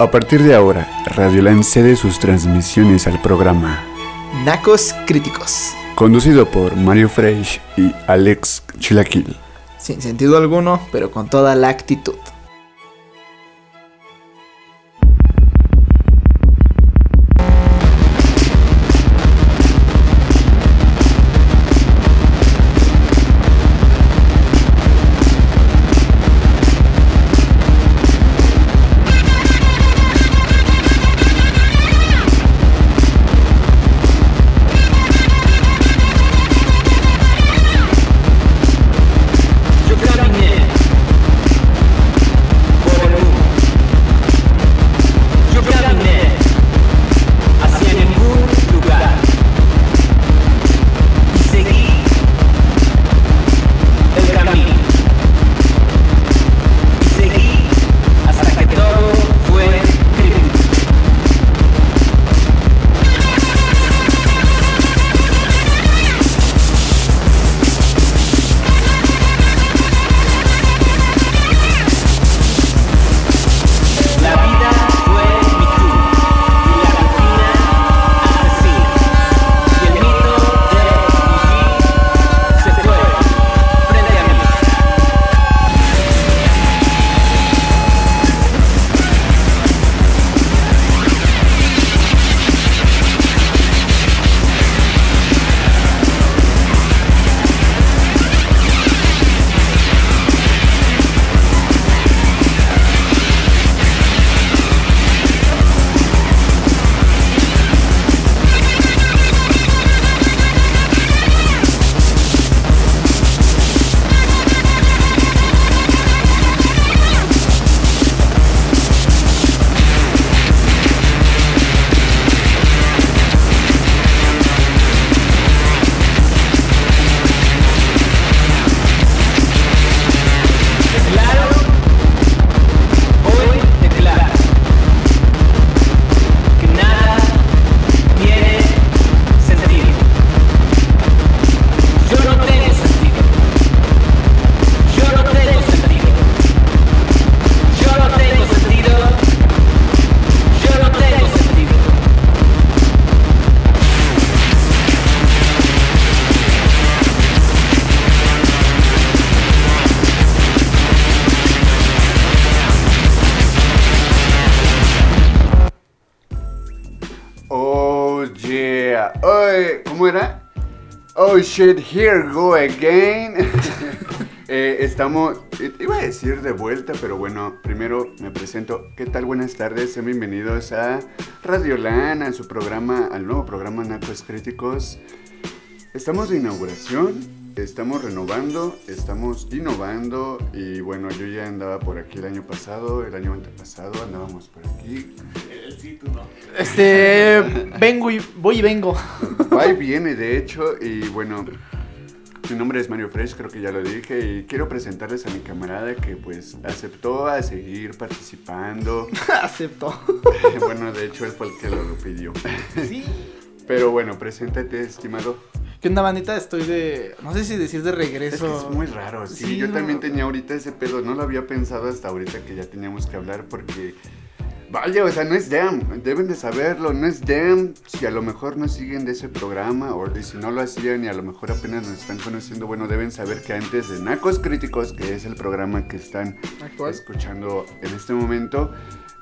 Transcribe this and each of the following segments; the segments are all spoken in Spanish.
A partir de ahora, Radioland cede sus transmisiones al programa. Nacos Críticos. Conducido por Mario Fresh y Alex Chilaquil. Sin sentido alguno, pero con toda la actitud. Shit, here go again. eh, estamos, iba a decir de vuelta, pero bueno, primero me presento. ¿Qué tal? Buenas tardes, sean bienvenidos a Radio Lana, a su programa, al nuevo programa Nacos Críticos. Estamos de inauguración estamos renovando, estamos innovando y bueno, yo ya andaba por aquí el año pasado, el año antepasado andábamos por aquí. El sí, tú no. Este, vengo y voy y vengo. Va y viene, de hecho, y bueno, mi nombre es Mario Fresh, creo que ya lo dije, y quiero presentarles a mi camarada que pues aceptó a seguir participando. Aceptó. bueno, de hecho él fue el que lo pidió. Sí. Pero bueno, preséntate, estimado. ¿Qué onda, bandita? Estoy de. No sé si decir de regreso. Es, que es muy raro, sí. yo también tenía ahorita ese pedo. No lo había pensado hasta ahorita que ya teníamos que hablar porque. Vaya, o sea, no es them. Deben de saberlo. No es them. Si a lo mejor no siguen de ese programa o si no lo hacían y a lo mejor apenas nos están conociendo, bueno, deben saber que antes de Nacos Críticos, que es el programa que están escuchando en este momento,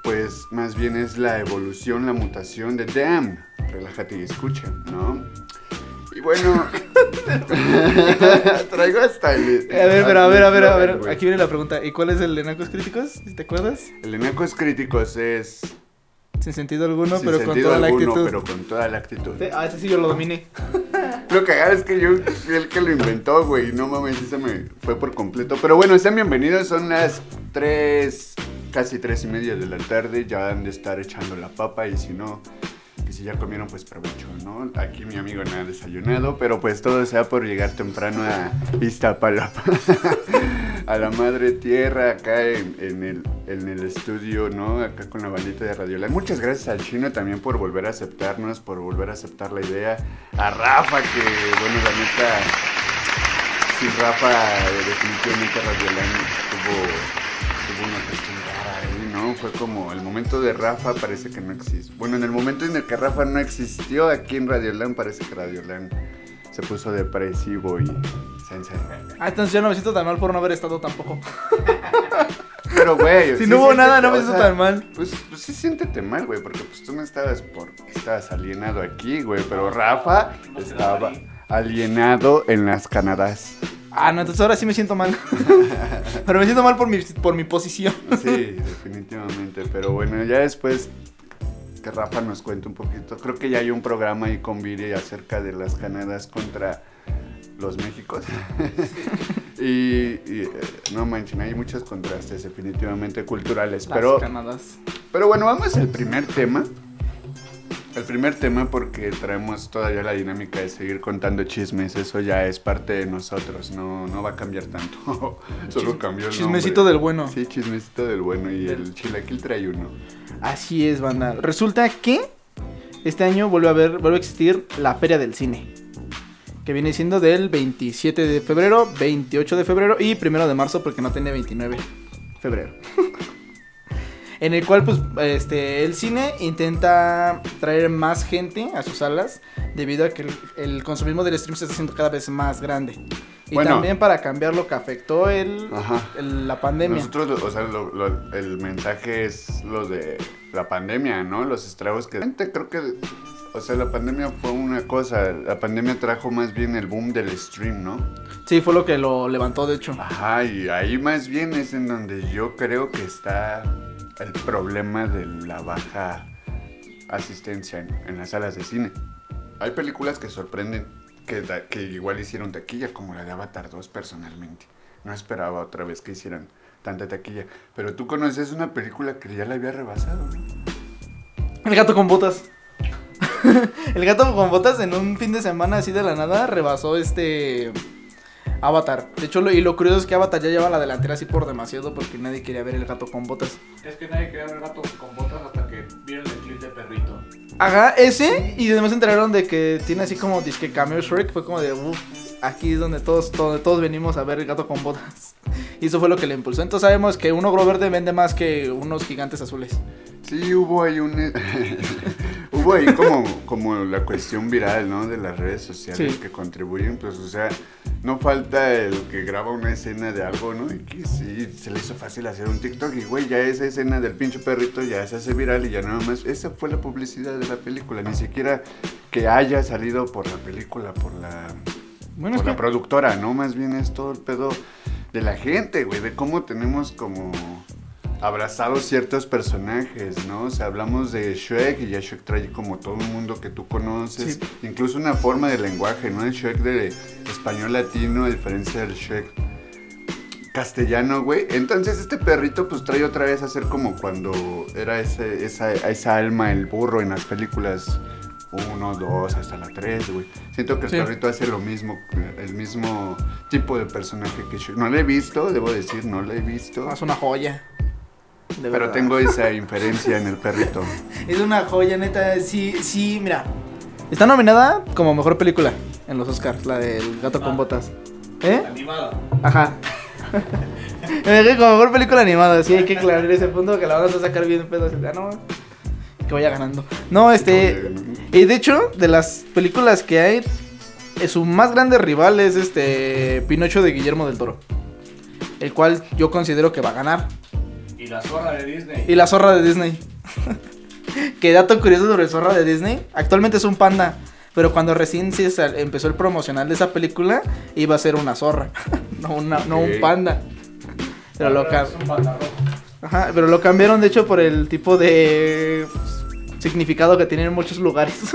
pues más bien es la evolución, la mutación de them. Relájate y escucha, ¿no? Y bueno, traigo hasta el. A ver, pero a ver, a ver, a ver. Aquí viene la pregunta. ¿Y cuál es el de Nacos Críticos? ¿Te acuerdas? El de Nacos Críticos es. Sin sentido alguno, pero con toda la actitud. Pero con toda la actitud. ah, ese sí yo lo dominé. lo cagado es que yo fui el que lo inventó, güey. No mames, ese me fue por completo. Pero bueno, sean bienvenidos. Son las tres, casi tres y media de la tarde. Ya han de estar echando la papa y si no que si ya comieron, pues provecho, ¿no? Aquí mi amigo no desayunado, pero pues todo sea por llegar temprano a Iztapalapa, a la madre tierra, acá en, el, en el estudio, ¿no? Acá con la bandita de Radiola. Muchas gracias al chino también por volver a aceptarnos, por volver a aceptar la idea. A Rafa, que, bueno, la neta, sin Rafa, definitivamente Radiola tuvo, tuvo una cuestión ¿no? Fue como el momento de Rafa parece que no existe. Bueno, en el momento en el que Rafa no existió aquí en Radioland, parece que Radioland se puso depresivo y se encerró. Ah, entonces yo no me siento tan mal por no haber estado tampoco. Pero, güey. Si sí no hubo nada, no me siento tan mal. Pues, pues sí, siéntete mal, güey, porque pues tú no estabas porque estabas alienado aquí, güey. Pero Rafa estaba alienado en las Canadás. Ah, no, entonces ahora sí me siento mal. Pero me siento mal por mi, por mi posición. Sí, definitivamente. Pero bueno, ya después que Rafa nos cuente un poquito. Creo que ya hay un programa ahí con Viri acerca de las Canadás contra los Méxicos. y, y, eh, no manchen, hay muchos contrastes definitivamente culturales. Pero, Las Canadas. pero bueno, vamos al primer tema. El primer tema porque traemos todavía la dinámica de seguir contando chismes, eso ya es parte de nosotros, no, no va a cambiar tanto, solo Chis- cambió el chismecito nombre. del bueno. Sí, chismecito del bueno y el chilaquil trae uno. Así es, banda. Resulta que este año vuelve a haber, vuelve a existir la Feria del Cine. Que viene siendo del 27 de febrero, 28 de febrero y 1 de marzo porque no tiene 29 de febrero. en el cual, pues, este, el cine intenta traer más gente a sus salas debido a que el, el consumismo del stream se está haciendo cada vez más grande. Y Bueno. también para cambiar lo que afectó el, la pandemia. Nosotros, o sea, lo- lo- el mensaje es lo de la pandemia, ¿no? Los estragos que... Creo que, o sea, la pandemia fue una cosa, la pandemia trajo más bien el boom del stream, ¿no? Sí, fue lo que lo levantó, de hecho. Ajá, y ahí más bien es en donde yo creo que está el problema de la baja asistencia en, las salas de cine. Hay películas que sorprenden, que, que igual hicieron taquilla, como la de Avatar 2 personalmente. No esperaba otra vez que hicieran tanta taquilla. Pero tú conoces una película que ya la había rebasado, ¿no? El gato con botas. el gato con botas en un fin de semana así de la nada rebasó este Avatar. De hecho, lo, y lo curioso es que Avatar ya lleva la delantera así por demasiado porque nadie quería ver el gato con botas. Es que nadie quería ver gato con botas hasta que vieron el clip de perrito. Ajá, ese. Y además se enteraron de que tiene así como disque cameo Shrek. Fue como de, uff, aquí es donde todos, donde todos venimos a ver el gato con botas. Y eso fue lo que le impulsó. Entonces sabemos que un ogro verde vende más que unos gigantes azules. Sí, hubo ahí un... hubo ahí como, como la cuestión viral, ¿no? De las redes sociales Sí. que contribuyen, pues, o sea, no falta el que graba una escena de algo, ¿no? Y que sí, se le hizo fácil hacer un TikTok y, güey, ya esa escena del pinche perrito ya se hace viral y ya nada más... Esa fue la publicidad de la película, ni siquiera que haya salido por la película, por la... Bueno, por la que- productora, ¿no? Más bien es todo el pedo de la gente, güey, de cómo tenemos como abrazados ciertos personajes, ¿no? O sea, hablamos de Shrek y ya Shrek trae como todo un mundo que tú conoces, incluso una forma de lenguaje, ¿no? El Shrek de español latino a diferencia del Shrek castellano, güey. Entonces este perrito pues trae otra vez a ser como cuando era ese, esa, esa alma, el burro en las películas 1, 2, hasta la 3, güey. Siento que el Sí. perrito hace lo mismo, el mismo tipo de personaje que Shrek. No lo he visto, debo decir, no lo he visto. Es una joya. De Pero verdad. tengo esa inferencia en el perrito. Es una joya, neta. Sí, sí, mira. Está nominada como mejor película en los Oscars, la del gato con botas. ¿Eh? Animada. Ajá. Como mejor película animada, sí, hay que aclarar ese punto que la vamos a sacar bien pedo. Ah, no, que vaya ganando. No, este. Y de hecho, de las películas que hay, su más grande rival es este Pinocho de Guillermo del Toro. El cual yo considero que va a ganar. Y la zorra de Disney. Y la zorra de Disney. que dato curioso sobre zorra de Disney. Actualmente es un panda. Pero cuando recién se sal- empezó el promocional de esa película, iba a ser una zorra. no, una, no un panda. Pero lo, cam- Es un panda rojo. Ajá, pero lo cambiaron de hecho por el tipo de significado que tiene en muchos lugares.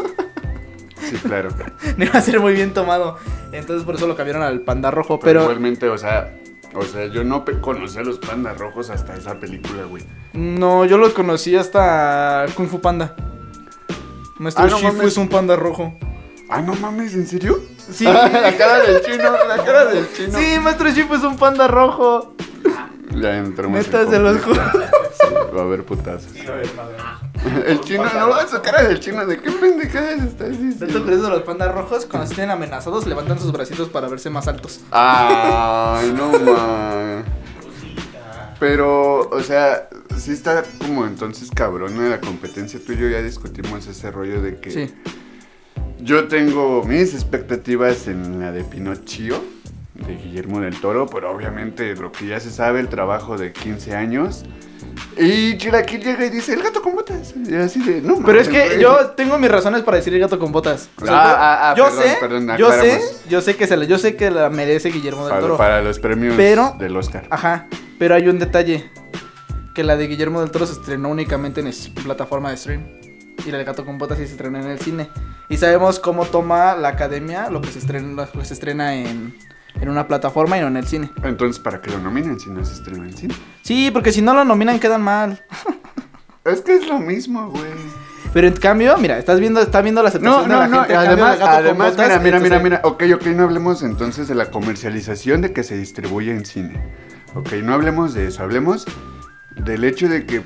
Sí, claro. no iba a ser muy bien tomado. Entonces por eso lo cambiaron al panda rojo. Pero, Pero, igualmente, o sea, o sea, yo no conocía a los pandas rojos hasta esa película, güey. no, yo lo conocí hasta Kung Fu Panda. Nuestro Ah, no Shifu mames. es un panda rojo. Ah, no mames, ¿en serio? Sí. la cara del chino, la cara del chino. Sí, Maestro Shifu es un panda rojo. Ya entramos Neta, en se los juro. Sí, va a haber putazos. Sí, a ver, madre. El chino, no, esa cara del chino, ¿de qué pendejadas estás diciendo? curioso de los pandas rojos, cuando se tienen amenazados, levantan sus bracitos para verse más altos. Ay, no ma. Pero, o sea, sí está como entonces cabrona la competencia. Tú y yo ya discutimos ese rollo de que Sí. yo tengo mis expectativas en la de Pinocchio, de Guillermo del Toro, pero obviamente lo que ya se sabe, el trabajo de 15 años. Y Chilaquil llega y dice, el gato con botas. Y así de, no Pero es que güey". yo tengo mis razones para decir el gato con botas. O sea, Ah, ah, ah, yo perdón, sé, perdón, yo sé, yo sé que se la, yo sé que la merece Guillermo del Toro. para los premios Pero- del Oscar. Ajá, pero hay un detalle. Que la de Guillermo del Toro se estrenó únicamente en plataforma de stream. Y la de Gato con Botas sí se estrenó en el cine. Y sabemos cómo toma la academia lo que se estrena, lo que se estrena en, en una plataforma y no en el cine. Entonces, ¿para qué lo nominan si no se estrena en cine? Sí, porque si no lo nominan quedan mal. Es que es lo mismo, güey. Pero en cambio, mira, estás viendo, está viendo la aceptación No, de la no, no. gente. Además, además Botas, mira, mira, mira, mira. Ok, ok, no hablemos entonces de la comercialización de que se distribuye en cine. Ok, no hablemos de eso. Hablemos del hecho de que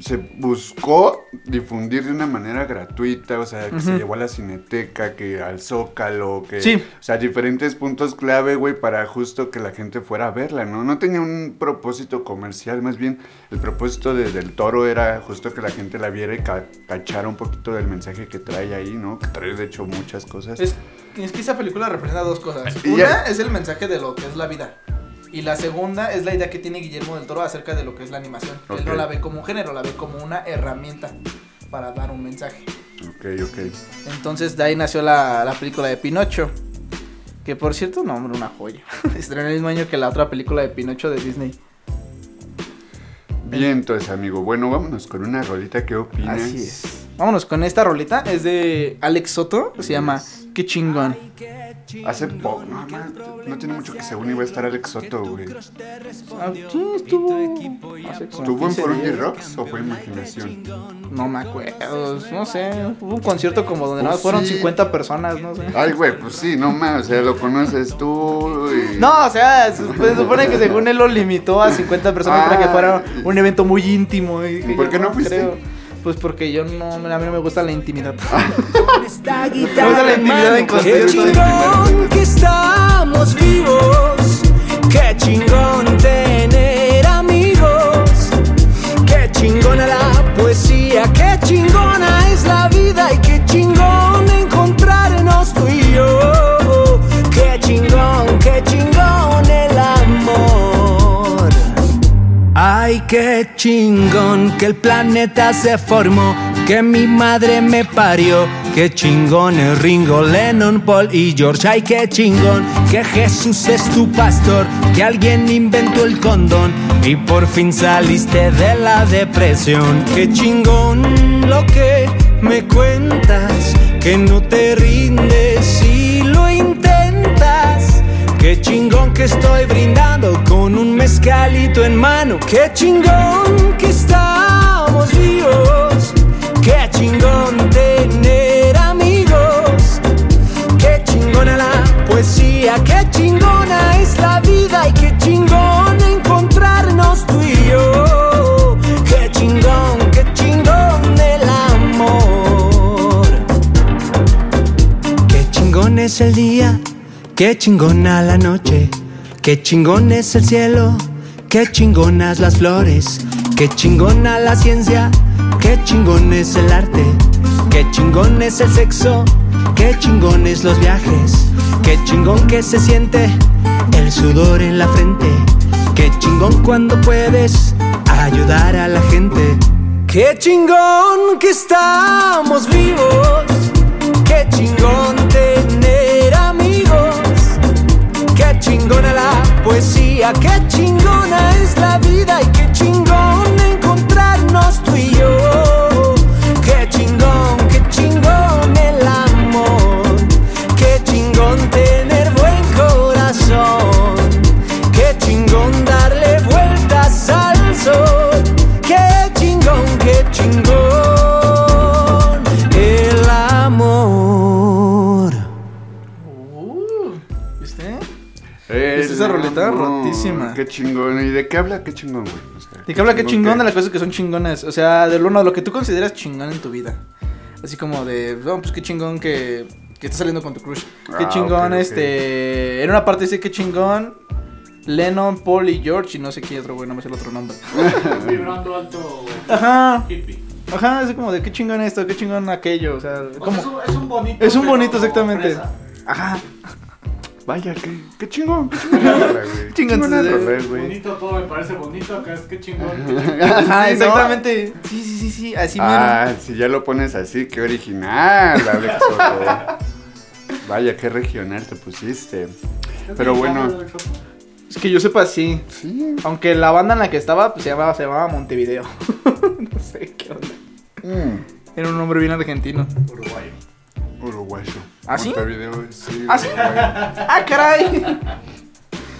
se buscó difundir de una manera gratuita, o sea, que se llevó a la cineteca, que al Zócalo, que... Sí. O sea, diferentes puntos clave, güey, para justo que la gente fuera a verla, ¿no? No tenía un propósito comercial, más bien el propósito de- del toro era justo que la gente la viera y ca- cachara un poquito del mensaje que trae ahí, ¿no? Que trae, de hecho, muchas cosas. Es, es que esa película representa dos cosas. Una ya- es el mensaje de lo que es la vida. Y la segunda es la idea que tiene Guillermo del Toro acerca de lo que es la animación. Él no la ve como un género, la ve como una herramienta para dar un mensaje. Ok, ok. Entonces de ahí nació la, la película de Pinocho. Que por cierto, no, hombre, una joya. Estrenó el mismo año que la otra película de Pinocho de Disney. Bien, entonces, amigo. Bueno, vámonos con una rolita. ¿Qué opinas? Así es. Vámonos con esta rolita. Es de Alex Soto. Se llama Qué chingón. Hace poco, no, no tiene mucho que según iba a estar Alex Soto, güey. Ah, sí, estuvo. ¿Estuvo en 15 Forundi días. Rocks o fue imaginación? No me acuerdo, no sé. Hubo un concierto como donde nada Pues más fueron sí. 50 personas, no sé. Ay, güey, pues sí, no más, o sea, lo conoces tú y... No, o sea, se se supone que según él lo limitó a 50 personas para que Ah. fuera un evento muy íntimo. Y ¿Por qué no fuiste? Pues porque yo no, a mí no me gusta la intimidad. Esta Me gusta la intimidad en Qué conciertos. chingón que estamos vivos. Qué chingón tener amigos. Qué chingona la poesía. Qué chingona es la vida. Y qué Ay, qué chingón que el planeta se formó, que mi madre me parió. Qué chingón es Ringo, Lennon, Paul y George. Ay, qué chingón que Jesús es tu pastor, que alguien inventó el condón y por fin saliste de la depresión. Qué chingón lo que me cuentas, que no te rindes y lo intentas. Qué chingón que estoy brindando con un mezcalito en mano. Qué chingón que estamos vivos. Qué chingón tener qué chingona la noche, qué chingón es el cielo, qué chingonas las flores, qué chingona la ciencia, qué chingón es el arte, qué chingón es el sexo, qué chingón es los viajes, qué chingón que se siente el sudor en la frente, qué chingón cuando puedes ayudar a la gente. Qué chingón que estamos vivos. Qué chingón chingona la poesía. Qué chingona es la vida. Y qué chingón encontrarnos tú y yo. Amor, Rotísima. Qué chingón. ¿Y de qué habla? Qué chingón, güey. O sea, Y que habla que chingón de las cosas que son chingonas. O sea, de lo, uno, lo que tú consideras chingón en tu vida. Así como de, no, pues qué chingón que, que estás saliendo con tu crush. Qué Ah, chingón, este. En una parte dice qué chingón Lennon, Paul y George y no sé quién otro, güey, no me sé el otro nombre. Vibrando alto. Ajá. Hippie. Ajá, es como de qué chingón esto, qué chingón aquello, o sea, O sea, como... es, un, es un bonito. Es un bonito, exactamente. Ajá, Vaya, qué, qué chingón. Qué chingón, güey. Bonito todo me parece bonito. Acá es que chingón. ajá, Sí, ¿no? exactamente. Sí, sí, sí, sí, así Ah, si ya lo pones así, qué original, Alex Soto. Vaya, qué regional te pusiste. Pero bueno. Es que yo sepa, sí. Sí. Aunque la banda en la que estaba pues, se llamaba, se llamaba Montevideo. no sé qué onda. Mm, Era un nombre bien argentino. Uruguayo. uruguayo. ¿Ah, sí? Montevideo, sí. ¿Ah, sí? ¡Ah, caray!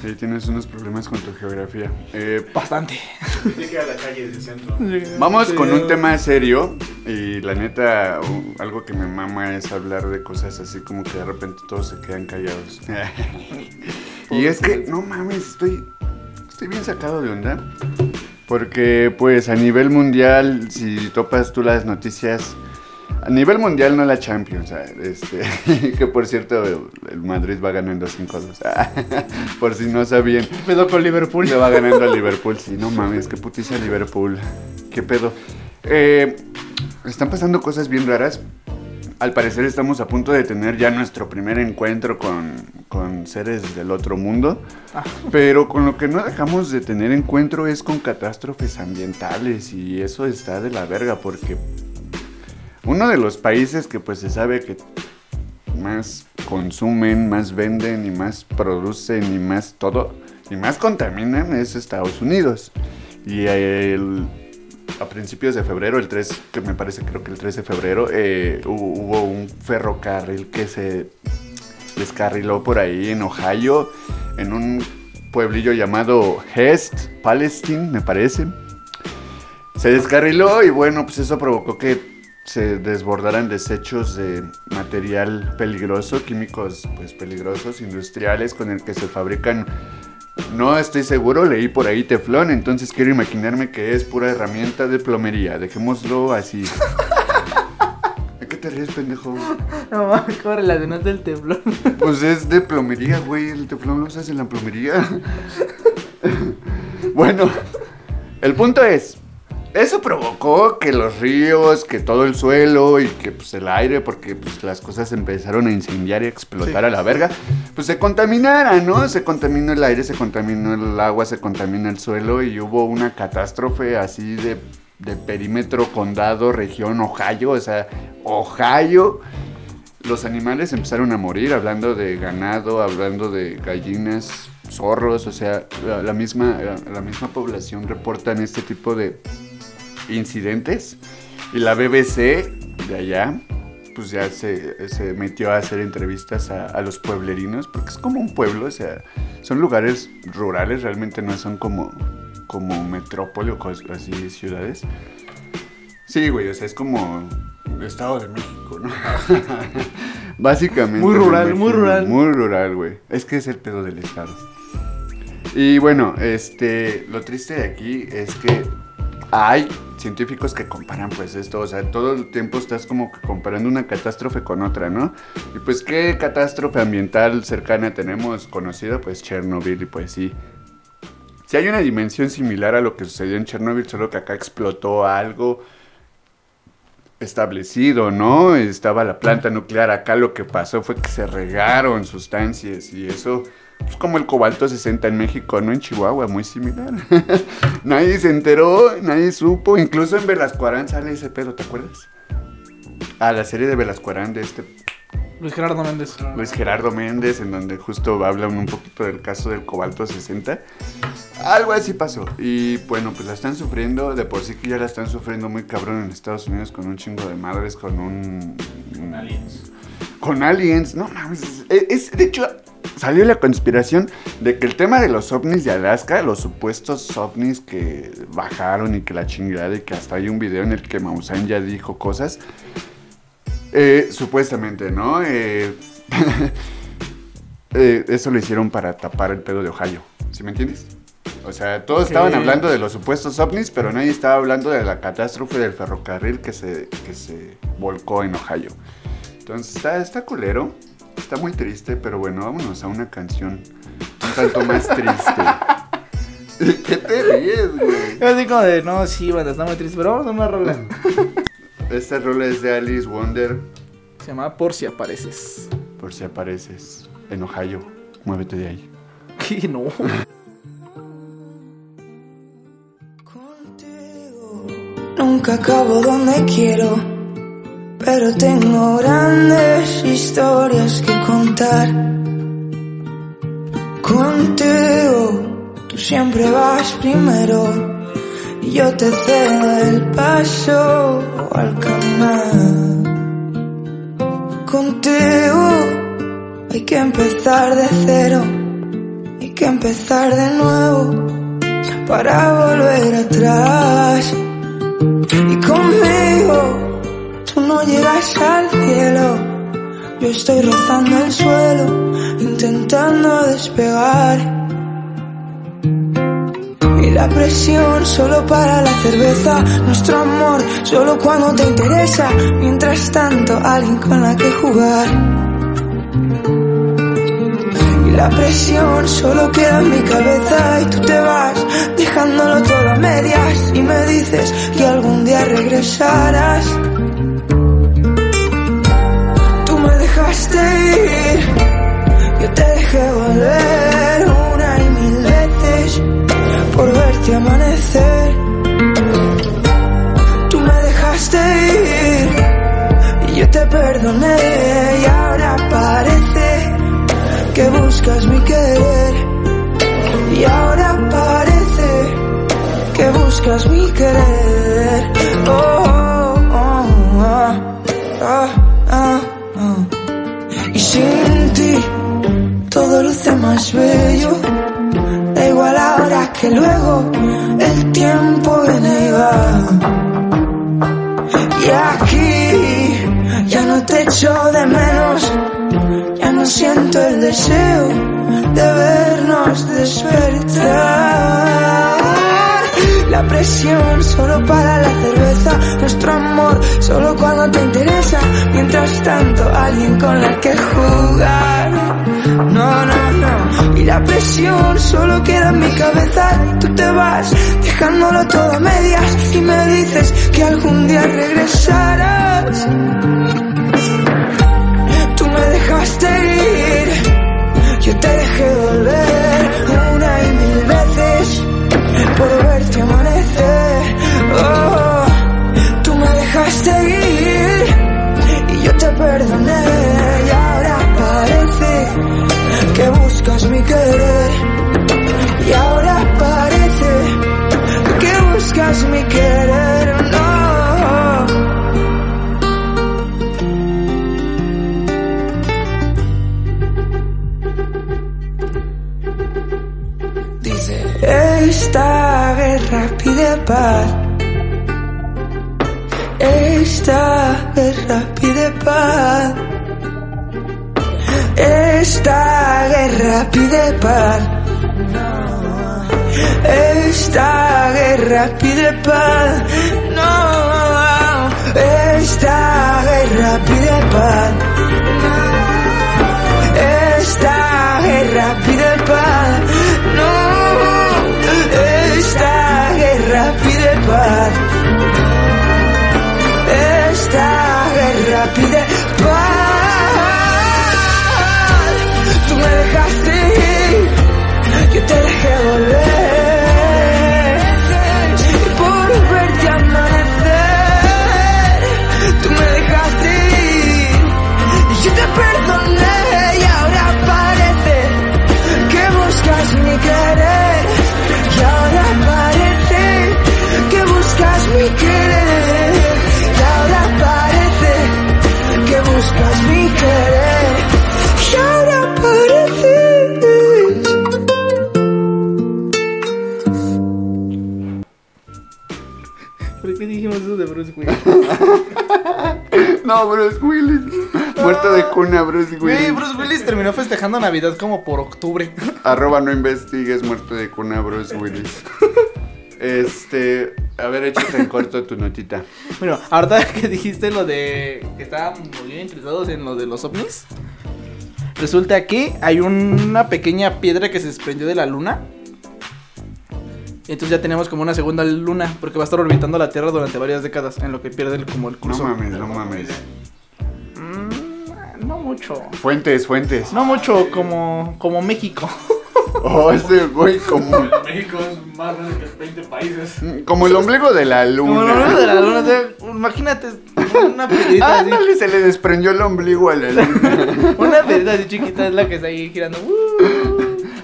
Sí, tienes unos problemas con tu geografía. Eh, Bastante. A la calle del centro. Vamos Sí. con un tema serio y la neta, u- algo que me mama es hablar de cosas así como que de repente todos se quedan callados. y es que, no mames, estoy, estoy bien sacado de onda. Porque pues a nivel mundial, si topas tú las noticias, a nivel mundial no la Champions, este, que por cierto el Madrid va ganando 5-2, por si no sabían. ¿Qué pedo con Liverpool? Le va ganando a Liverpool, sí, no mames, qué putiza Liverpool. ¿Qué pedo? Eh, están pasando cosas bien raras. Al parecer estamos a punto de tener ya nuestro primer encuentro con, con seres del otro mundo. Ah. Pero con lo que no dejamos de tener encuentro es con catástrofes ambientales y eso está de la verga porque uno de los países que pues se sabe que más consumen, más venden y más producen y más todo y más contaminan es Estados Unidos. Y el- a principios de febrero, el 3, que me parece creo que el 3 de febrero, eh, hu- hubo un ferrocarril que se descarriló por ahí en Ohio, en un pueblillo llamado Hest, Palestine, me parece. Se descarriló y bueno, pues eso provocó que se desbordaran desechos de material peligroso, químicos pues peligrosos, industriales, con el que se fabrican, no estoy seguro, leí por ahí teflón, entonces quiero imaginarme que es pura herramienta de plomería, dejémoslo así. ¿A qué te ríes, pendejo? No mames, ¿cómo relacionaste el temblor? Pues es de plomería, güey. El teflón lo usas en la plomería. bueno, el punto es. Eso provocó que los ríos, que todo el suelo y que pues, el aire, porque pues, las cosas empezaron a incendiar y a explotar Sí. a la verga, pues se contaminaran, ¿no? Se contaminó el aire, se contaminó el agua, se contamina el suelo y hubo una catástrofe así de, de perímetro, condado, región, Ohio, o sea, Ohio los animales empezaron a morir, hablando de ganado, hablando de gallinas, zorros, o sea, la, la misma, la, la misma población reportan este tipo de incidentes. Y la BBC de allá, pues ya se, se metió a hacer entrevistas a, a los pueblerinos, porque es como un pueblo, o sea, son lugares rurales, realmente no son como, como metrópoli o cosas así, ciudades. Sí, güey, o sea, es como el Estado de México, ¿no? Básicamente. Muy rural, muy rural. Muy rural, güey. Es que es el pedo del Estado. Y bueno, este, lo triste de aquí es que hay científicos que comparan pues esto, o sea, todo el tiempo estás como que comparando una catástrofe con otra, ¿no? Y pues, ¿qué catástrofe ambiental cercana tenemos conocida? Pues Chernobyl y pues sí. Si hay una dimensión similar a lo que sucedió en Chernobyl, solo que acá explotó algo establecido, ¿no? Estaba la planta nuclear. Acá lo que pasó fue que se regaron sustancias y eso, pues como el cobalto 60 en México, no en Chihuahua, muy similar. nadie se enteró, nadie supo. Incluso en Velascoarán sale ese pedo, ¿te acuerdas? Ah, la serie de Velascoarán de este Luis Gerardo Méndez. Luis Gerardo Méndez, en donde justo hablan un poquito del caso del cobalto 60. Algo así pasó. Y bueno, pues la están sufriendo. De por sí que ya la están sufriendo muy cabrón en Estados Unidos con un chingo de madres, con un. Con aliens. Con aliens. No mames. Es, de hecho, salió la conspiración de que el tema de los ovnis de Alaska, los supuestos ovnis que bajaron y que la chingada, y que hasta hay un video en el que Maussan ya dijo cosas. Eh, supuestamente, ¿no? Eh, eh, eso lo hicieron para tapar el pedo de Ohio. ¿Sí me entiendes? O sea, todos estaban hablando de los supuestos ovnis, pero nadie estaba hablando de la catástrofe del ferrocarril que se, que se volcó en Ohio. Entonces está, está culero, está muy triste, pero bueno, vámonos a una canción un tanto más triste. ¿Qué te ríes, güey? Así como de, no, sí, banda, está muy triste, pero vamos a una rola. Esta rola es de Alice Wonder, Se llama Por si apareces. por si apareces en Ohio. Muévete de ahí. ¿Qué? No. Nunca acabo donde quiero, pero tengo grandes historias que contar. Contigo, tú siempre vas primero y yo te cedo el paso al caminar. Contigo hay que empezar de cero, hay que empezar de nuevo para volver atrás. Al cielo. Yo estoy rozando el suelo, intentando despegar. Y la presión solo para la cerveza, nuestro amor solo cuando te interesa. Mientras tanto, alguien con la que jugar. Y la presión solo queda en mi cabeza y tú te vas dejándolo todo a medias y me dices que algún día regresarás. Yo te dejé volver una y mil veces por verte amanecer. Tú me dejaste ir y yo te perdoné y ahora parece que buscas mi querer y ahora parece que buscas mi más bello. Da igual ahora que luego el tiempo viene y va. Y aquí ya no te echo de menos. Ya no siento el deseo de vernos despertar. La presión solo para la cerveza, nuestro amor solo cuando te interesa. Mientras tanto, alguien con la que jugar. No, no, no. Y la presión solo queda en mi cabeza. Y tú te vas dejándolo todo a medias. Y me dices que algún día regresarás. Tú me dejaste ir, yo te dejé volver querer y ahora parece que buscas mi querer. No. Dice, esta guerra pide paz. Esta guerra pide paz. Esta guerra pide paz. Esta guerra pide paz. No, esta guerra pide paz. Esta guerra pide paz. Bruce Willis? No, Bruce Willis. Muerto de cuna, Bruce Willis. Bruce Willis terminó festejando Navidad como por octubre. Arroba no investigues, muerto de cuna, Bruce Willis. Este, a ver, échate en corto tu notita. Bueno, ahorita que dijiste lo de que estaban muy bien interesados en lo de los ovnis. Resulta que hay una pequeña piedra que se desprendió de la luna. Y entonces ya tenemos como una segunda luna, porque va a estar orbitando la Tierra durante varias décadas, en lo que pierde el- como el No curso. mames, no mames. Mm, no mucho. Fuentes, fuentes. No mucho como, como México. Oh, ese güey como, México es más grande que 20 países. como el ombligo de la Como la luna de luna. la luna. o sea, imagínate una piedrita así. Ándale, se le desprendió el ombligo a la luna. Una piedrita así chiquita es la que está ahí girando. Uh.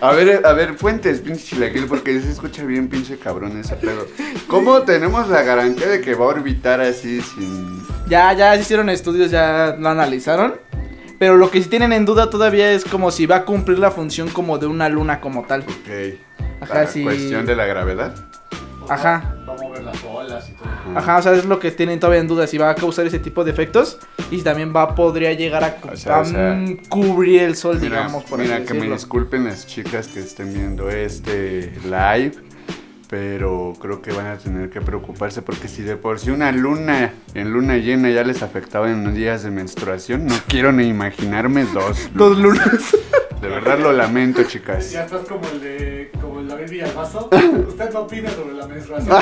A ver, a ver, fuentes, pinche chilaquil, porque se escucha bien pinche cabrón ese pedo. ¿Cómo tenemos la garantía de que va a orbitar así sin... Ya, ya hicieron estudios, ya lo analizaron. Pero lo que sí tienen en duda todavía es como si va a cumplir la función como de una luna como tal. Ok. Ajá, la sí. cuestión de la gravedad. Ajá. Va a mover las olas y todo. Ajá, o sea, es lo que tienen todavía en duda, si va a causar ese tipo de efectos y si también va podría llegar a, cu- O sea, a, o sea, cubrir el sol, Mira, digamos, por mira así que me disculpen las chicas que estén viendo este live, pero creo que van a tener que preocuparse porque si de por sí una luna en luna llena ya les afectaba en días de menstruación, no quiero ni imaginarme dos. Dos lunas. De verdad lo lamento, chicas. Ya estás como el de como el David Villalbazo. Usted no opina sobre la menstruación.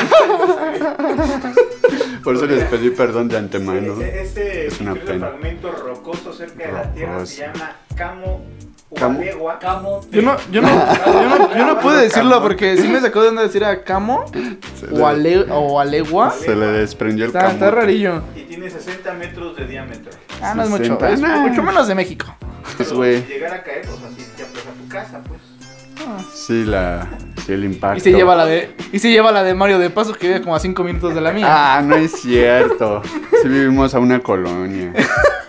Por eso les pedí perdón de antemano. Ese, ese Es una pena. fragmento rocoso cerca de la Tierra se llama Camo Camo. Camo. Yo no, yo no, yo no, yo no pude decirlo porque sí me sacó de onda decir a Camo Se o, le, ale, o Alegua. se le desprendió el Está, está rarillo. Y tiene 60 metros de diámetro. Ah, no es mucho. 60. Es Nah. mucho menos de México. Pues, güey. si llegara a caer, pues así te aplasta tu casa, pues. Sí, la, sí, el impacto. Y se lleva la de, y se lleva la de Mario de Paso que vive como a 5 minutos de la mía. Ah, no es cierto. Sí vivimos a una colonia.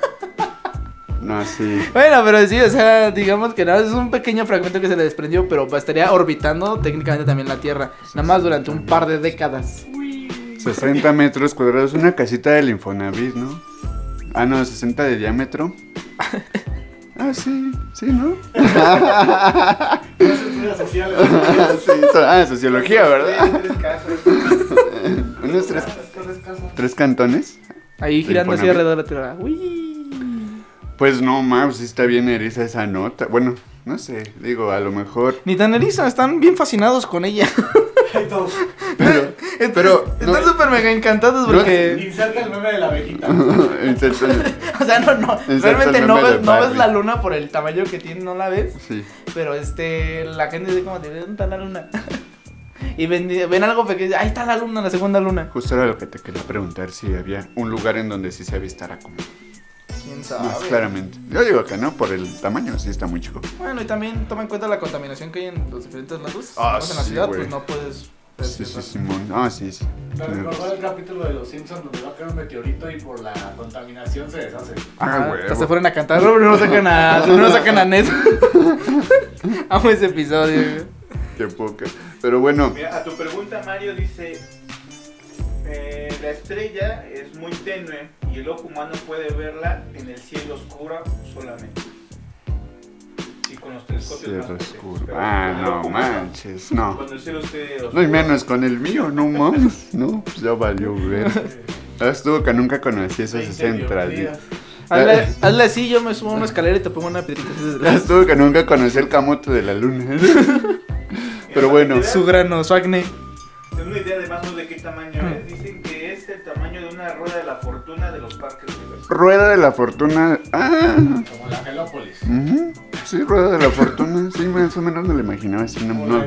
No, sí. Bueno, pero sí, o sea, digamos que nada, es un pequeño fragmento que se le desprendió, pero estaría orbitando técnicamente también la Tierra, nada más durante un par de décadas. 60 metros cuadrados, una casita del Infonavit, ¿no? Ah, no, 60 de diámetro. Ah, sí, sí, ¿no? Sí, so- ah, sociología, ¿verdad? Unos tres, Tres cantones. Ahí girando así Infonavit. alrededor de la Tierra. Uy. Pues no, sí está bien eriza esa nota. Bueno, no sé, digo, a lo mejor. Ni tan eriza, están bien fascinados con ella. Hay todos. Pero, pero. Están súper mega encantados porque. Inserta el meme de la abejita. Inserto- O sea, no, no. Exacto, Realmente el no ves, no ves la luna por el tamaño que tiene, no la ves. Sí. Pero este, la gente dice como, ¿dónde está la luna? y ven, ven algo pequeño, ahí está la luna, la segunda luna. Justo era lo que te quería preguntar si había un lugar en donde sí se avistara como ¿Quién más sabe? claramente. Yo digo que no, por el tamaño, sí está muy chico. Bueno, y también toma en cuenta la contaminación que hay en los diferentes lados. Ah, Estamos en la sí, ciudad, güey. pues no puedes. Sí, sí, Simón. Ah, sí, sí. Me recordó el capítulo de Los Simpsons donde va a caer un meteorito y por la contaminación se deshace. Ah, huevo. hasta se fueron a cantar, pero no sacan a, no sacan a Ned. Amo ese episodio. güey. Qué poca. Pero bueno, Mira, a tu pregunta, Mario dice: eh, La estrella es muy tenue y el ojo humano puede verla en el cielo oscuro solamente. Y con los telescopios más Cielo oscuro. Ah, no humano, manches, no. Cuando el cielo esté oscuro. No y menos con el mío, no mames. No, pues ya valió ver. Estuvo que nunca conocí esos 20 centras. días. Hazle, hazle así, yo me subo a una escalera y te pongo una piedrita Estuvo que nunca conocí el camote de la luna. Pero bueno. Su grano, su acné. Tengo una idea de más o menos de qué tamaño es. Dicen una rueda de la fortuna de los parques de diversiones. Rueda de la fortuna. Ah, Como la Gelópolis. ujú. sí, rueda de la fortuna. Sí, más o menos me lo imaginaba así. No, no.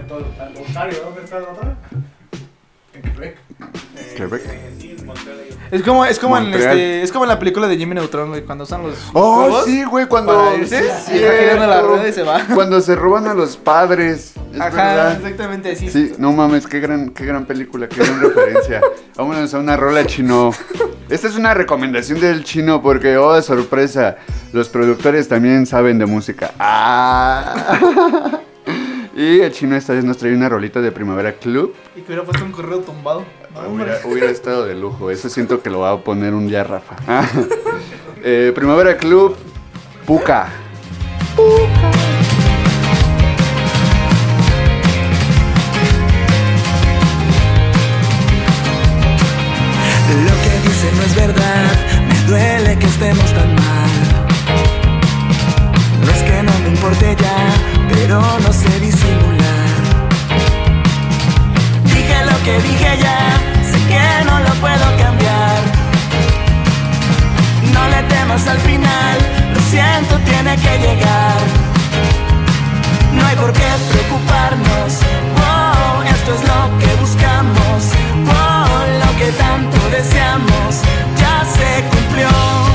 Es como, es como en Montreal. este, es como en la película de Jimmy Neutron, güey, cuando usan los Oh, juegos sí, güey, cuando. para irse, sí, y va girando la cierto. rueda y se va. Cuando se roban a los padres. Es Ajá, verdad. exactamente así. Sí, no mames, qué gran, qué gran película, qué gran referencia. Vámonos a una rola chino. Esta es una recomendación del chino porque, oh, sorpresa, los productores también saben de música. Ah. Y el chino esta vez nos trae una rolita de Primavera Club. Y que hubiera puesto un correo tumbado. No. Hubiera, hubiera estado de lujo, eso siento que lo va a poner un día Rafa. Eh, Primavera Club, Puca. Lo que dice no es verdad, me duele que estemos tan mal. No es que no botella, pero no sé. Sé que no lo puedo cambiar. No le temas al final, lo siento, tiene que llegar. No hay por qué preocuparnos, wow, esto es lo que buscamos, wow, lo que tanto deseamos, ya se cumplió.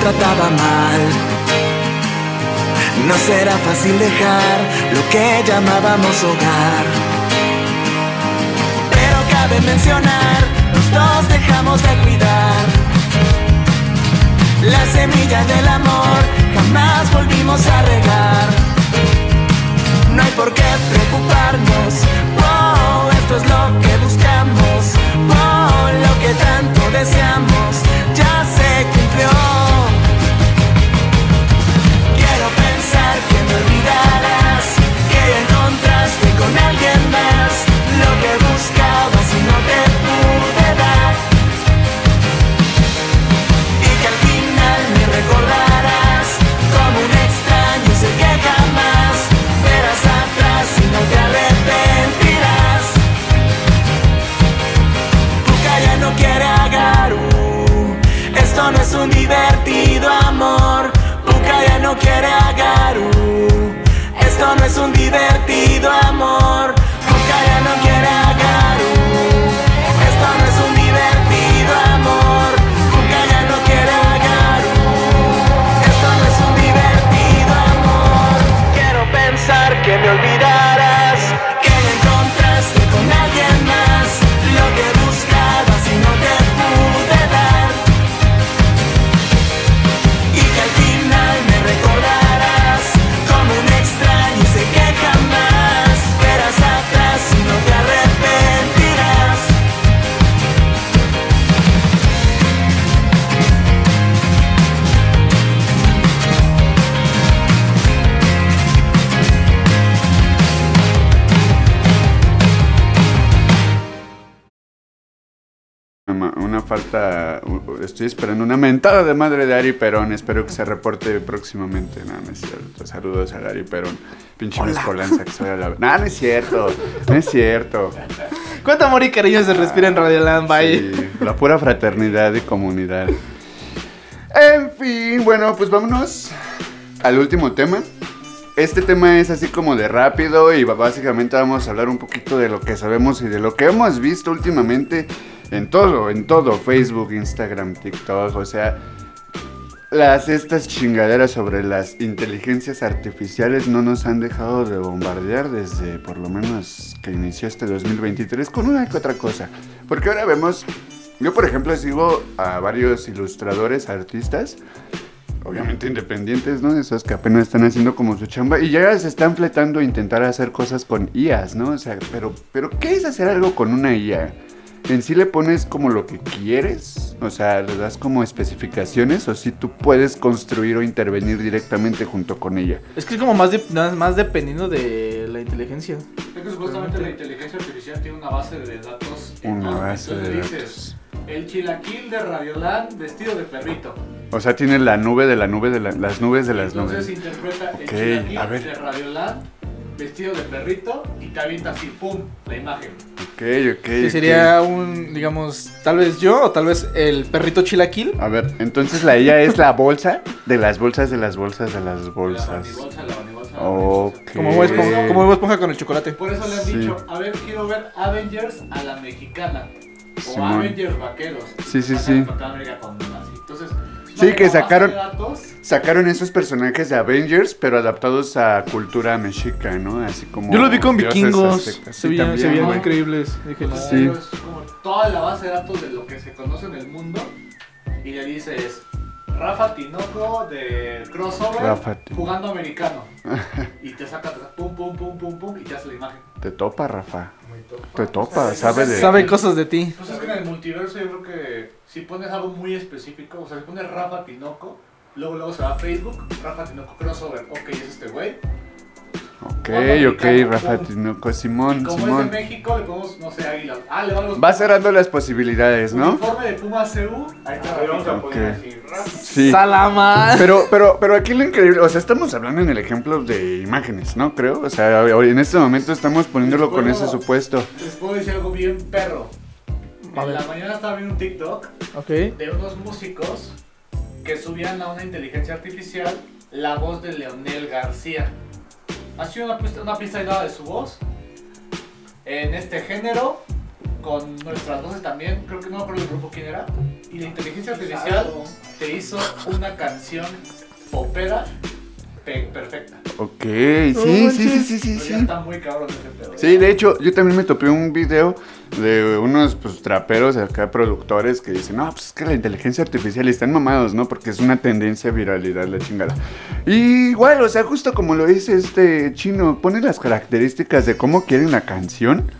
Trataba mal. No será fácil dejar lo que llamábamos hogar. Pero cabe mencionar, los dos dejamos de cuidar. La semilla del amor jamás volvimos a regar. No hay por qué preocuparnos, oh, esto es lo que buscamos, oh, lo que tanto deseamos, no es un divertido amor. Falta, estoy esperando una mentada de madre de Ari Perón, espero que se reporte próximamente. No, no es cierto. Saludos a Ari Perón. Pinche mezcolanza que soy a la... No, no es cierto, no es cierto. ¿Cuánto amor y cariño se respira en Radio Land? Sí, la pura fraternidad y comunidad. En fin, bueno, pues vámonos al último tema. Este tema es así como de rápido y básicamente vamos a hablar un poquito de lo que sabemos y de lo que hemos visto últimamente en todo, en todo, Facebook, Instagram, TikTok, o sea, las estas chingaderas sobre las inteligencias artificiales no nos han dejado de bombardear desde por lo menos que inició este 2023 con una que otra cosa. Porque ahora vemos, yo por ejemplo sigo a varios ilustradores, artistas, obviamente independientes, ¿no? Esos que apenas están haciendo como su chamba y ya se están fletando a intentar hacer cosas con IAs, ¿no? O sea, pero, pero ¿qué es hacer algo con una IA? En sí le pones como lo que quieres, o sea, le das como especificaciones o si tú puedes construir o intervenir directamente junto con ella. Es que es como más, de- más dependiendo de la inteligencia. Es que supuestamente la inteligencia artificial tiene una base de datos. Una enorme. base de Entonces dices, el chilaquil de Radioland vestido de perrito. O sea, tiene la nube de la nube de la- las nubes de las Entonces nubes. interpreta Ok, el a chilaquil ver. de Radioland vestido de perrito te avienta así, pum, la imagen. Ok, ok. Que sería un, digamos, tal vez yo o tal vez el perrito chilaquil. A ver, entonces la IA es la bolsa de las bolsas de las bolsas de las La bolsas. bandibolsa, la bandibolsa. la Ok. bandibolsa. Como Bob Esponja, como Esponja con el chocolate. Por eso le han Sí. dicho, a ver, quiero ver Avengers a la mexicana. O Simón. Avengers vaqueros. Sí, sí, sí. América con así. Entonces, Sí, que sacaron- Sacaron esos personajes de Avengers, pero adaptados a cultura mexica, ¿no? Así como. Yo los vi con vikingos. Se veían, güey. increíbles. Dije, no, Sí. Es como toda la base de datos de lo que se conoce en el mundo. Y le dices Rafa Tinoco de crossover Rafa Tinoco. jugando americano. y te saca, te saca pum, pum, pum, pum, pum, y te hace la imagen. Te topa, Rafa. Te topa, sabe de. Sabe cosas de ti. Pues es que en el multiverso yo creo que si pones algo muy específico, o sea, si pones Rafa Tinoco, luego luego se va a Facebook, Rafa Tinoco crossover, ok, es este güey. Ok, ok, Rafa. Tinoco, Simón, como Simón. es de México, le ponemos, no sé, águila. Ah, le Va cerrando las posibilidades, ¿no? Uniforme de Puma CU, ahí está Ahí vamos a poner así. Rafa. Sí. Salama. Pero, pero, pero aquí lo increíble, o sea, estamos hablando en el ejemplo de imágenes, ¿no? Creo, o sea, en este momento estamos poniéndolo con ese supuesto. Les puedo decir algo bien perro. A En ver. la mañana estaba viendo un TikTok Ok. de unos músicos que subían a una inteligencia artificial la voz de Leonel García. Hacía una pista, una pista aislada de su voz en este género, con nuestras voces también, creo que no me acuerdo del grupo quién era, y la inteligencia artificial te hizo una canción popera pe- perfecta. Ok, sí, sí, sí, sí, sí, sí. está muy cabrón ese pedo. Sí, de hecho, yo también me topé un video de unos pues, traperos acá, productores, que dicen, no, pues es que la inteligencia artificial están mamados, ¿no? Porque es una tendencia a viralidad la chingada. Y igual, o sea, justo como lo dice este chino, pone las características de cómo quieren la canción.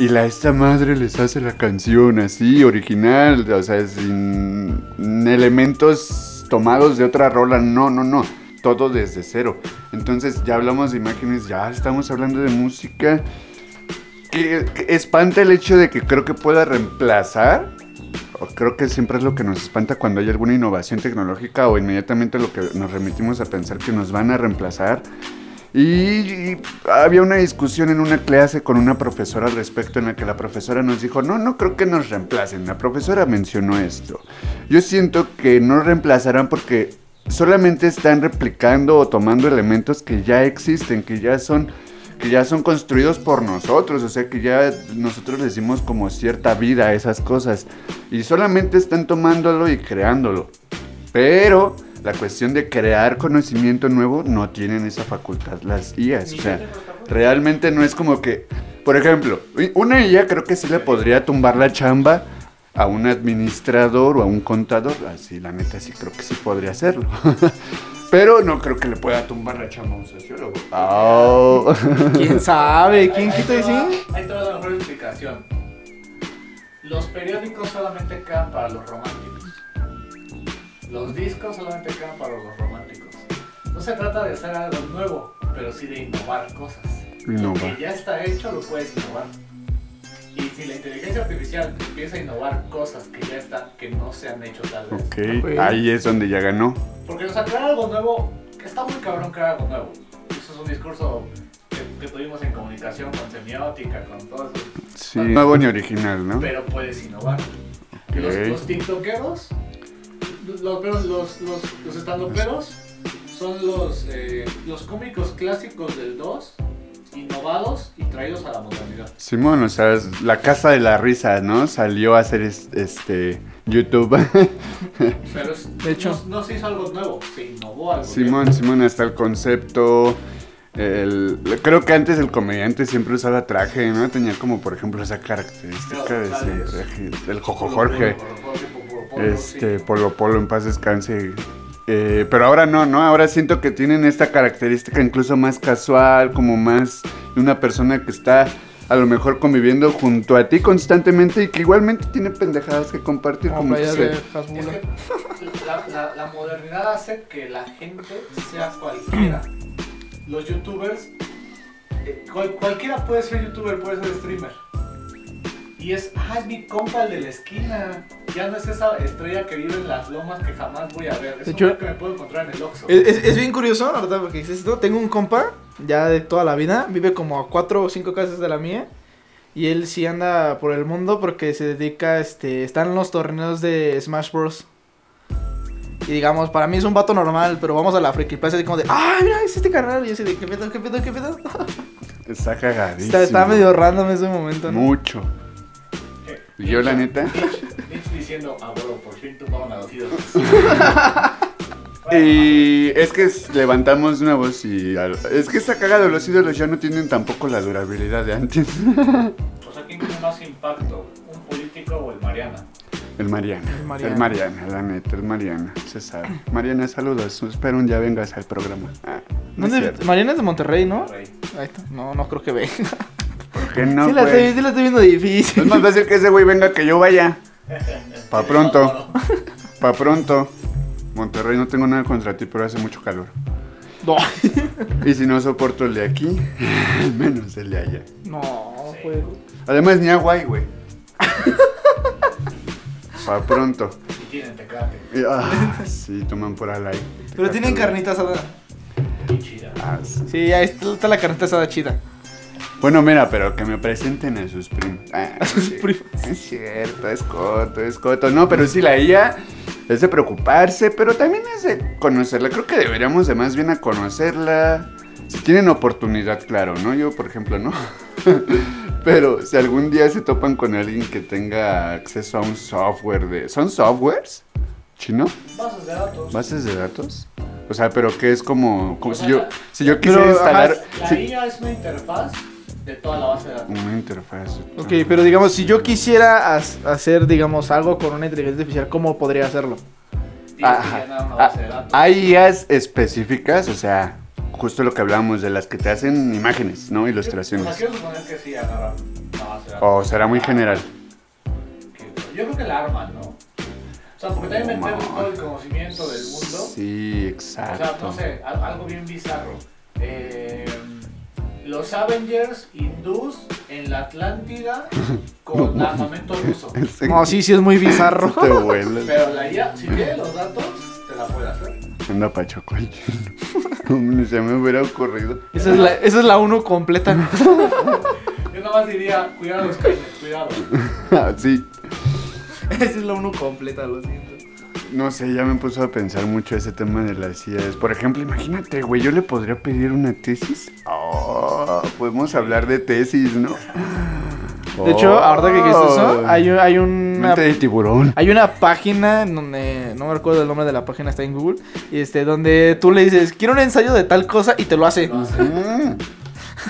Y la esta madre les hace la canción así, original, o sea, sin elementos tomados de otra rola, no, no, no, todo desde cero. Entonces ya hablamos de imágenes, ya estamos hablando de música. Que, que espanta el hecho de que creo que pueda reemplazar, creo que siempre es lo que nos espanta cuando hay alguna innovación tecnológica o inmediatamente lo que nos remitimos a pensar que nos van a reemplazar. Y, y había una discusión en una clase con una profesora al respecto en la que la profesora nos dijo, no, no creo que nos reemplacen. La profesora mencionó esto. Yo siento que no reemplazarán porque solamente están replicando o tomando elementos que ya existen, que ya son que ya son construidos por nosotros, o sea que ya nosotros les dimos como cierta vida a esas cosas y solamente están tomándolo y creándolo. Pero la cuestión de crear conocimiento nuevo no tienen esa facultad las IAs, o sea, realmente no es como que, por ejemplo, una IA creo que sí le podría tumbar la chamba a un administrador o a un contador, así la neta sí creo que sí podría hacerlo. Pero no creo que le pueda tumbar la chamba a un sociólogo. Oh. ¿Quién sabe? ¿Quién quita te y sí? va- Ahí te va la mejor explicación. Los periódicos solamente quedan para los románticos. Los discos solamente quedan para los románticos. No se trata de hacer algo nuevo, pero sí de innovar cosas. Lo Innovar. que ya está hecho lo puedes innovar. Y si la inteligencia artificial empieza a innovar cosas que ya están, que no se han hecho tal vez. Ok, ahí es donde ya ganó. Porque, o sea, crear algo nuevo, que está muy cabrón crear algo nuevo. Eso es un discurso que, que tuvimos en comunicación con semiótica, con todo eso. Sí, nuevo ni original, ¿no? Pero puedes innovar. Los, los tiktokeros, los, los, los, los estandoperos son los, eh, los cómicos clásicos del 2, innovados y traídos a la modernidad. Simón, o sea, es la casa de la risa, ¿no? Salió a hacer es- este YouTube. Pero es- De hecho. no, no se hizo algo nuevo, se innovó algo. Simón, Simón, hasta el concepto. El, creo que antes el comediante siempre usaba traje, ¿no? Tenía como, por ejemplo, esa característica de siempre. El Jojo Jorge. Este, Polo Polo, en paz descanse. Eh, pero ahora no, ¿no? Ahora siento que tienen esta característica incluso más casual, como más de una persona que está a lo mejor conviviendo junto a ti constantemente y que igualmente tiene pendejadas que compartir Como como que playa se- de Es Hasbula. que la, la- la modernidad hace que la gente sea cualquiera. Los youtubers, eh, cual- cualquiera puede ser youtuber, puede ser streamer. Y es, ah, es mi compa el de la esquina. Ya no es esa estrella que vive en las lomas que jamás voy a ver. Es De hecho- que me puedo encontrar en el Oxxo. Es, es- es bien curioso, ahorita porque dices esto. Tengo un compa, ya de toda la vida, vive como a cuatro o cinco casas de la mía. Y él sí anda por el mundo porque se dedica, este, están en los torneos de Smash Bros. Y digamos, para mí es un vato normal, pero vamos a la Freaky Plaza y como de, ¡ah, mira, es este canal! Y yo así de, ¿qué pedo, qué pedo, qué pedo? Está cagadísimo. Está, está medio random ese momento, ¿no? Mucho. Yo, la neta, Mitch diciendo, abuelo, por fin tumbaron a los ídolos. Y es que es- levantamos una voz y... al- Es que está cagado, los ídolos ya no tienen tampoco la durabilidad de antes. O sea, ¿quién tiene más impacto? ¿Un político o el Mariana? El Mariana. El Mariana. El Mariana, la neta, el Mariana. Se sabe. Mariana, saludos. Espero un día vengas al programa. Ah, no es ¿Dónde- cierto. Mariana es de Monterrey, ¿no? Rey. Ahí está. No, no creo que venga. ¿Por qué no, sí, la güey? estoy, sí la estoy viendo difícil. Es más fácil que ese güey venga que yo vaya. Pa' pronto. Pa' pronto. Monterrey, no tengo nada contra ti, pero hace mucho calor. No, Y si no soporto el de aquí, menos el de allá. no, juego. Además, ni agua hay, güey. Pa' pronto. Y tienen tecate. Y, ah, sí, toman por alay. Pero tienen carnita asada. Y chida. Ah, sí. Sí, ahí está, está la carnita asada chida. Bueno, mira, pero que me presenten a sus primos. Ah, A sus sí. primos. Es cierto, es coto, es coto. No, pero sí, la IA es de preocuparse, pero también es de conocerla. Creo que deberíamos de más bien a conocerla. Si tienen oportunidad, claro, ¿no? Yo, por ejemplo, no. pero si algún día se topan con alguien que tenga acceso a un software de... ¿Son softwares? ¿Chino? Bases de datos. ¿Bases de datos? O sea, pero que es como... como O si sea, yo, si yo quisiera pero, instalar... ajá, La sí, IA es una interfaz de toda la base de datos. una interfaz. Ok, pero digamos, si yo quisiera hacer, digamos, algo con una inteligencia artificial, ¿cómo podría hacerlo? Ajá. una Ah, base de datos. Hay IAs específicas, o sea, justo lo que hablábamos de las que te hacen imágenes, ¿no? O sea, Ilustraciones. quiero suponer que sí agarran una base de datos. O será muy general. Yo creo que la arman, ¿no? O sea, porque también meter No. todo el conocimiento del mundo. Sí, O sea, exacto. no sé, al- algo bien bizarro. Eh, los Avengers hindús en la Atlántida con armamento ruso. Ese- No, sí, sí es muy bizarro. Te vuelas. Pero la IA, si tiene los datos, te la puede hacer. Anda pachoco el chino. Hombre, Se me hubiera ocurrido. Esa es la, esa es la uno completa. Yo nada más diría, cuidado, Skynet, cuidado. Ah, sí. esa es la uno completa, lo siento. No sé, ya me puso a pensar mucho ese tema de las IAs. Por ejemplo, imagínate, güey, yo le podría pedir una tesis. Oh, podemos hablar de tesis, ¿no? De hecho, ahorita que dijiste eso, Oh. hay, hay una... Mente de tiburón. Hay una página en donde no me recuerdo el nombre de la página, está en Google, y este donde tú le dices, "Quiero un ensayo de tal cosa" y te lo hace. Lo hace.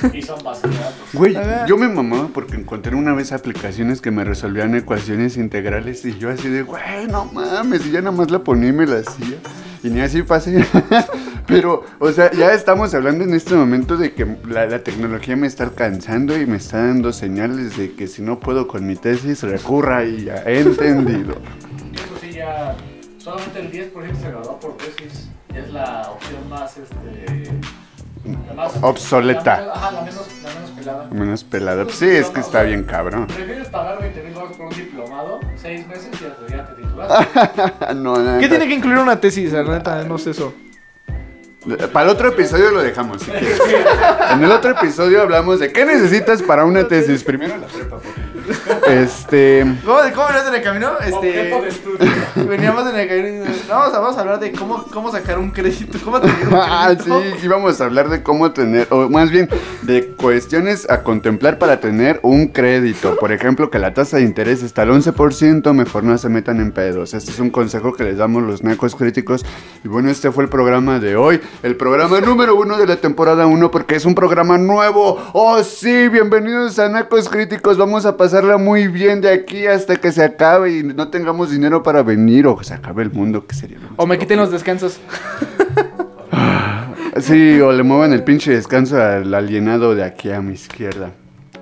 Y son bases de datos. Güey, yo me mamaba porque encontré una vez aplicaciones que me resolvían ecuaciones integrales y yo así de, güey, no mames, y ya nada más la ponía y me la hacía. Y ni así pasé. Pero, o sea, ya estamos hablando en este momento de que la, la tecnología me está alcanzando y me está dando señales de que si no puedo con mi tesis, recurra y ya he entendido. Eso sí, ya solamente el 10% se graduó por tesis. Es la opción más, este... la más- Obsoleta. La, ajá, la menos, la menos pelada. Menos pelada. Pues sí, es que está bien cabrón. ¿Prefieres pagar 20 mil dólares por un diplomado? 6 meses y ya, ya te titulaste. no. ¿Qué tiene que incluir una tesis? La neta, no sé eso. Para el otro episodio lo dejamos. si quieres. En el otro episodio hablamos de qué necesitas para una tesis. Primero la prepa. por- Este. ¿Cómo, cómo venías en el camino? Este, de estudio. veníamos en el camino y no, vamos a, vamos a hablar de cómo, cómo sacar un crédito, cómo tener un Ah, crédito. sí, íbamos a hablar de cómo tener, o más bien, de cuestiones a contemplar para tener un crédito. Por ejemplo, que la tasa de interés está al 11%, mejor no se metan en pedos. Este es un consejo que les damos los nacos críticos. Y bueno, este fue el programa de hoy, el programa número uno de la temporada 1, porque es un programa nuevo. Oh, sí, bienvenidos a Nacos Críticos. Vamos a pasarla muy bien de aquí hasta que se acabe y no tengamos dinero para venir o que se acabe el mundo, que sería O me quiten los descansos. Sí, o le muevan el pinche descanso al alienado de aquí a mi izquierda.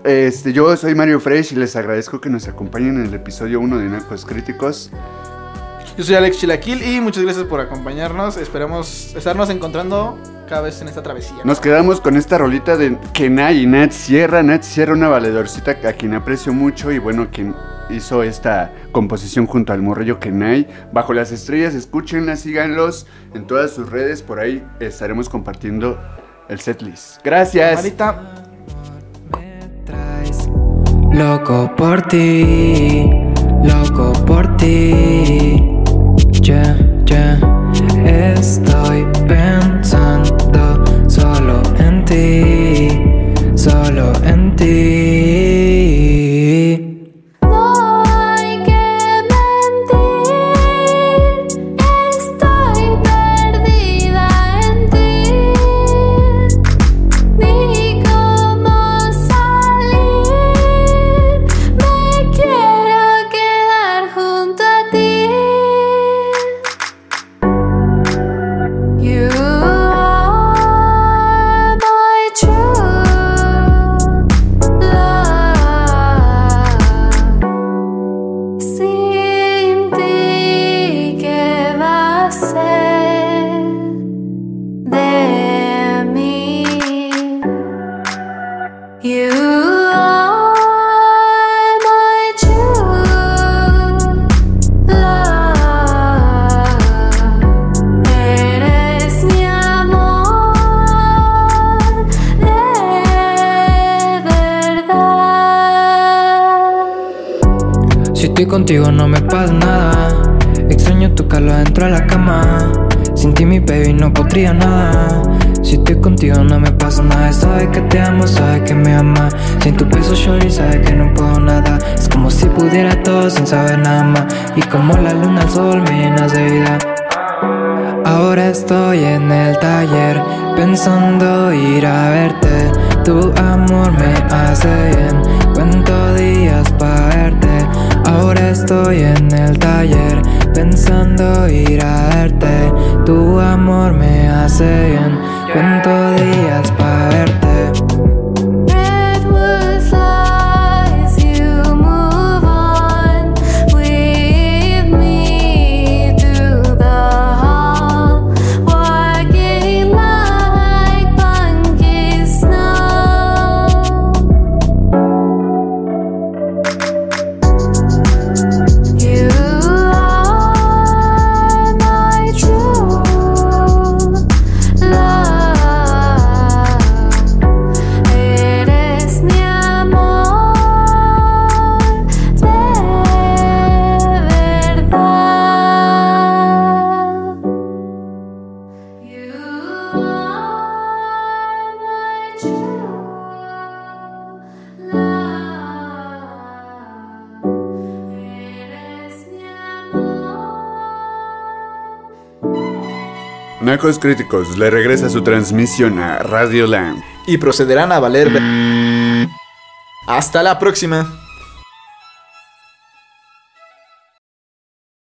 Este, yo soy Mario Fresh y les agradezco que nos acompañen en el episodio 1 de Nacos Críticos. Yo soy Alex Chilaquil y muchas gracias por acompañarnos. Esperamos estarnos encontrando cada vez en esta travesía. Nos quedamos con esta rolita de Kenai y Nat Sierra. Nat Sierra, una valedorcita a quien aprecio mucho y bueno, quien hizo esta composición junto al morrillo Kenai. Bajo las estrellas, escúchenla, síganlos en todas sus redes. Por ahí estaremos compartiendo el setlist. Gracias. Marita. me traes loco por ti, loco por ti. Ya, ya, estoy pensando estoy en el taller pensando ir a verte. Tu amor me hace bien. Cuento días para verte. Ahora estoy en el taller pensando ir a verte. Tu amor me hace bien. Cuento días para verte. Nacos Críticos le regresa su transmisión a Radio Land. Y procederán a valer. Hasta la próxima.